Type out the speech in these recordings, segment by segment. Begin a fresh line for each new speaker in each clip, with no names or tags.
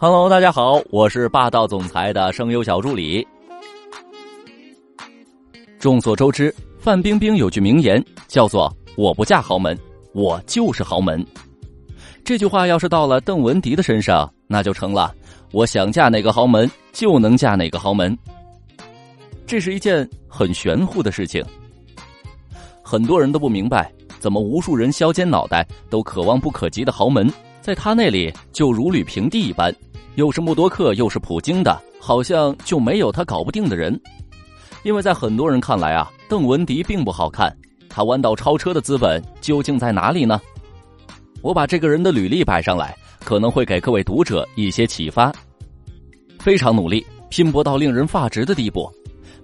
Hello，大家好，我是霸道总裁的声优小助理。众所周知，范冰冰有句名言叫做“我不嫁豪门，我就是豪门”。这句话要是到了邓文迪的身上，那就成了“我想嫁哪个豪门就能嫁哪个豪门”。这是一件很玄乎的事情，很多人都不明白，怎么无数人削尖脑袋都可望不可及的豪门，在他那里就如履平地一般。又是默多克，又是普京的，好像就没有他搞不定的人。因为在很多人看来啊，邓文迪并不好看，他弯道超车的资本究竟在哪里呢？我把这个人的履历摆上来，可能会给各位读者一些启发。非常努力，拼搏到令人发指的地步，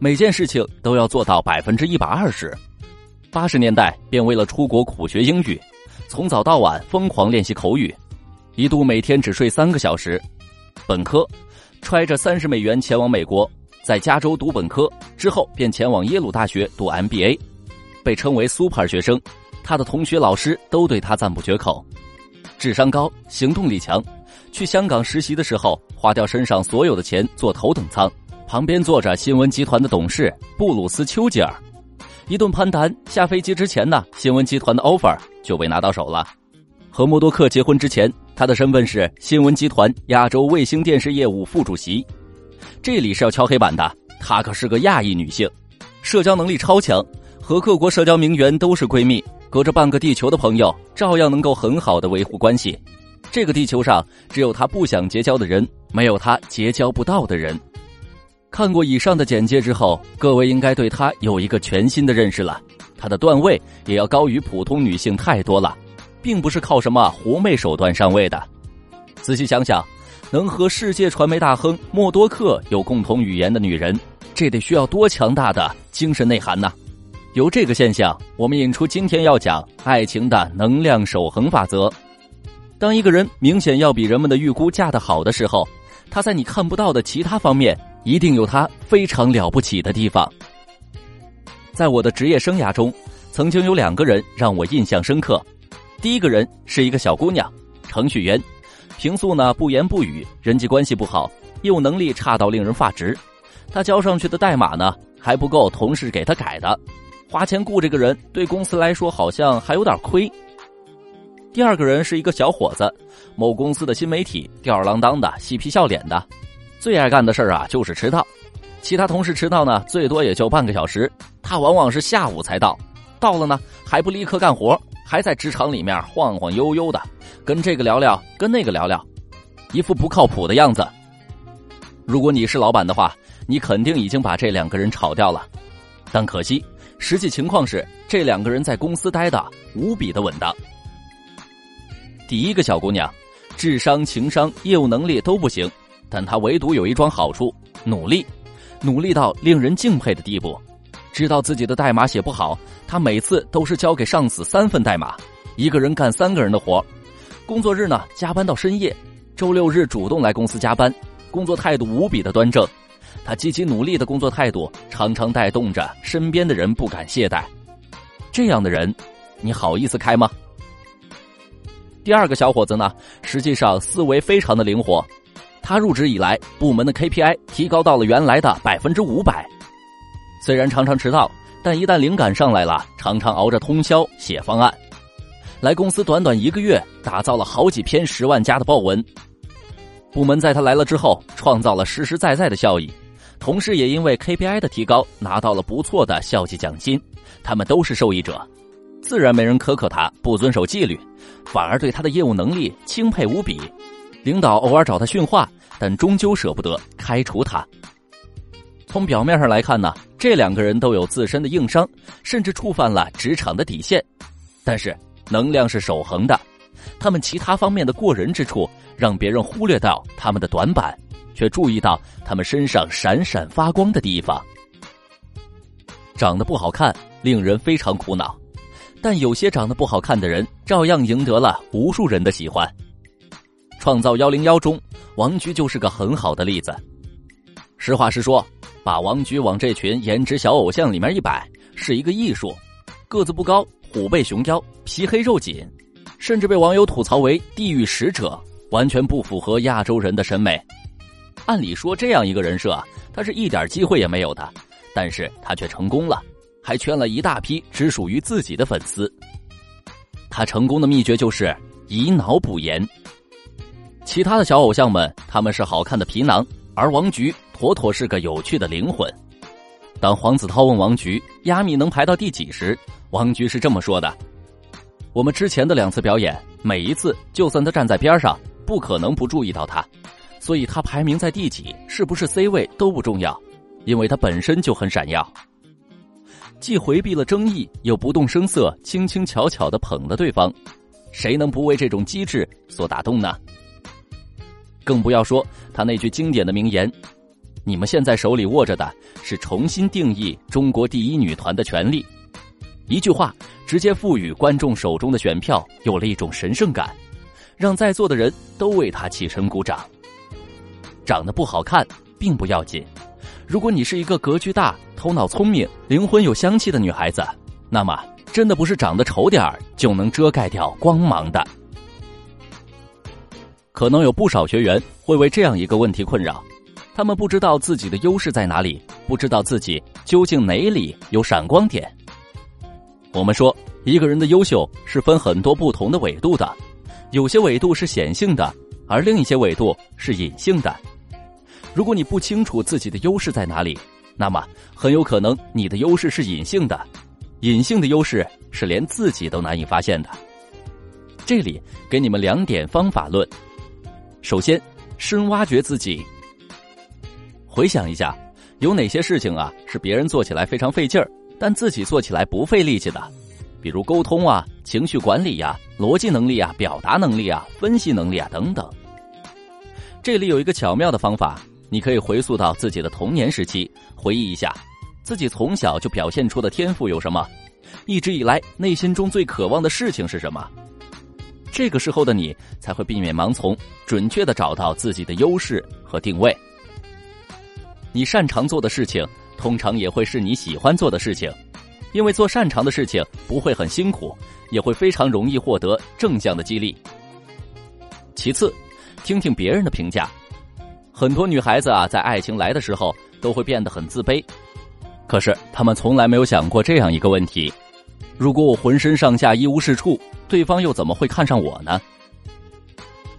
每件事情都要做到百分之一百二十。八十年代便为了出国苦学英语，从早到晚疯狂练习口语，一度每天只睡三个小时。本科，揣着三十美元前往美国，在加州读本科之后，便前往耶鲁大学读 MBA，被称为 Super 学生。他的同学、老师都对他赞不绝口。智商高，行动力强。去香港实习的时候，花掉身上所有的钱坐头等舱，旁边坐着新闻集团的董事布鲁斯·丘吉尔。一顿攀谈，下飞机之前呢，新闻集团的 offer 就被拿到手了。和默多克结婚之前。他的身份是新闻集团亚洲卫星电视业务副主席，这里是要敲黑板的。她可是个亚裔女性，社交能力超强，和各国社交名媛都是闺蜜，隔着半个地球的朋友照样能够很好的维护关系。这个地球上只有她不想结交的人，没有她结交不到的人。看过以上的简介之后，各位应该对她有一个全新的认识了。她的段位也要高于普通女性太多了。并不是靠什么狐媚手段上位的。仔细想想，能和世界传媒大亨默多克有共同语言的女人，这得需要多强大的精神内涵呢？由这个现象，我们引出今天要讲爱情的能量守恒法则。当一个人明显要比人们的预估嫁得好的时候，他在你看不到的其他方面，一定有他非常了不起的地方。在我的职业生涯中，曾经有两个人让我印象深刻。第一个人是一个小姑娘，程序员，平素呢不言不语，人际关系不好，业务能力差到令人发指。她交上去的代码呢还不够同事给她改的，花钱雇这个人对公司来说好像还有点亏。第二个人是一个小伙子，某公司的新媒体，吊儿郎当的，嬉皮笑脸的，最爱干的事儿啊就是迟到。其他同事迟到呢最多也就半个小时，他往往是下午才到，到了呢还不立刻干活。还在职场里面晃晃悠悠的，跟这个聊聊，跟那个聊聊，一副不靠谱的样子。如果你是老板的话，你肯定已经把这两个人炒掉了。但可惜，实际情况是这两个人在公司待的无比的稳当。第一个小姑娘，智商、情商、业务能力都不行，但她唯独有一桩好处：努力，努力到令人敬佩的地步。知道自己的代码写不好，他每次都是交给上司三份代码，一个人干三个人的活工作日呢，加班到深夜，周六日主动来公司加班，工作态度无比的端正。他积极努力的工作态度，常常带动着身边的人不敢懈怠。这样的人，你好意思开吗？第二个小伙子呢，实际上思维非常的灵活，他入职以来，部门的 KPI 提高到了原来的百分之五百。虽然常常迟到，但一旦灵感上来了，常常熬着通宵写方案。来公司短短一个月，打造了好几篇十万加的报文。部门在他来了之后，创造了实实在在的效益，同事也因为 KPI 的提高，拿到了不错的校绩奖金，他们都是受益者。自然没人苛刻他不遵守纪律，反而对他的业务能力钦佩无比。领导偶尔找他训话，但终究舍不得开除他。从表面上来看呢，这两个人都有自身的硬伤，甚至触犯了职场的底线。但是能量是守恒的，他们其他方面的过人之处，让别人忽略到他们的短板，却注意到他们身上闪闪发光的地方。长得不好看，令人非常苦恼，但有些长得不好看的人，照样赢得了无数人的喜欢。创造幺零幺中，王菊就是个很好的例子。实话实说。把王菊往这群颜值小偶像里面一摆，是一个艺术。个子不高，虎背熊腰，皮黑肉紧，甚至被网友吐槽为地狱使者。完全不符合亚洲人的审美。按理说，这样一个人设，他是一点机会也没有的，但是他却成功了，还圈了一大批只属于自己的粉丝。他成功的秘诀就是以脑补颜。其他的小偶像们，他们是好看的皮囊，而王菊妥妥是个有趣的灵魂。当黄子韬问王菊亚米能排到第几时，王菊是这么说的：“我们之前的两次表演，每一次就算他站在边上，不可能不注意到他。”所以他排名在第几，是不是 C 位都不重要，因为他本身就很闪耀。既回避了争议，又不动声色，轻轻巧巧的捧了对方，谁能不为这种机智所打动呢？更不要说他那句经典的名言：“你们现在手里握着的是重新定义中国第一女团的权利。”一句话直接赋予观众手中的选票有了一种神圣感，让在座的人都为她起身鼓掌。长得不好看并不要紧，如果你是一个格局大、头脑聪明、灵魂有香气的女孩子，那么真的不是长得丑点儿就能遮盖掉光芒的。可能有不少学员会为这样一个问题困扰：他们不知道自己的优势在哪里，不知道自己究竟哪里有闪光点。我们说，一个人的优秀是分很多不同的纬度的，有些纬度是显性的，而另一些纬度是隐性的。如果你不清楚自己的优势在哪里，那么很有可能你的优势是隐性的，隐性的优势是连自己都难以发现的。这里给你们两点方法论：首先，深挖掘自己。回想一下，有哪些事情啊是别人做起来非常费劲儿，但自己做起来不费力气的？比如沟通啊、情绪管理呀、逻辑能力啊、表达能力啊、分析能力啊等等。这里有一个巧妙的方法。你可以回溯到自己的童年时期，回忆一下自己从小就表现出的天赋有什么，一直以来内心中最渴望的事情是什么。这个时候的你才会避免盲从，准确的找到自己的优势和定位。你擅长做的事情，通常也会是你喜欢做的事情，因为做擅长的事情不会很辛苦，也会非常容易获得正向的激励。其次，听听别人的评价。很多女孩子啊，在爱情来的时候都会变得很自卑，可是她们从来没有想过这样一个问题：如果我浑身上下一无是处，对方又怎么会看上我呢？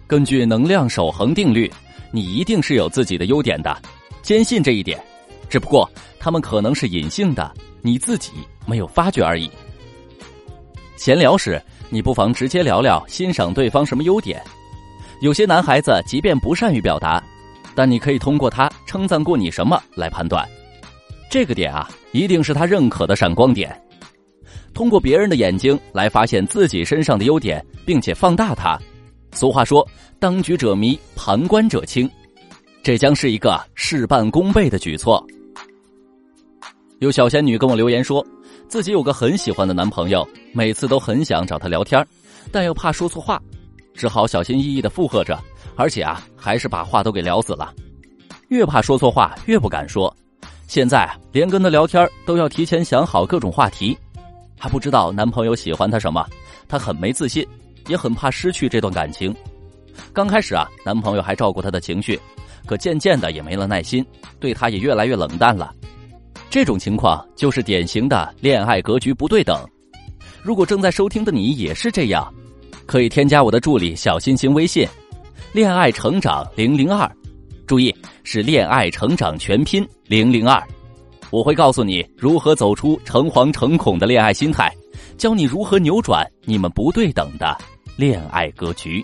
根据能量守恒定律，你一定是有自己的优点的，坚信这一点。只不过他们可能是隐性的，你自己没有发觉而已。闲聊时，你不妨直接聊聊欣赏对方什么优点。有些男孩子即便不善于表达。但你可以通过他称赞过你什么来判断，这个点啊，一定是他认可的闪光点。通过别人的眼睛来发现自己身上的优点，并且放大它。俗话说：“当局者迷，旁观者清。”这将是一个事半功倍的举措。有小仙女跟我留言说，自己有个很喜欢的男朋友，每次都很想找他聊天，但又怕说错话，只好小心翼翼的附和着。而且啊，还是把话都给聊死了，越怕说错话，越不敢说。现在连跟他聊天都要提前想好各种话题，还不知道男朋友喜欢她什么，她很没自信，也很怕失去这段感情。刚开始啊，男朋友还照顾她的情绪，可渐渐的也没了耐心，对他也越来越冷淡了。这种情况就是典型的恋爱格局不对等。如果正在收听的你也是这样，可以添加我的助理小心心微信。恋爱成长零零二，注意是恋爱成长全拼零零二，我会告诉你如何走出诚惶诚恐的恋爱心态，教你如何扭转你们不对等的恋爱格局。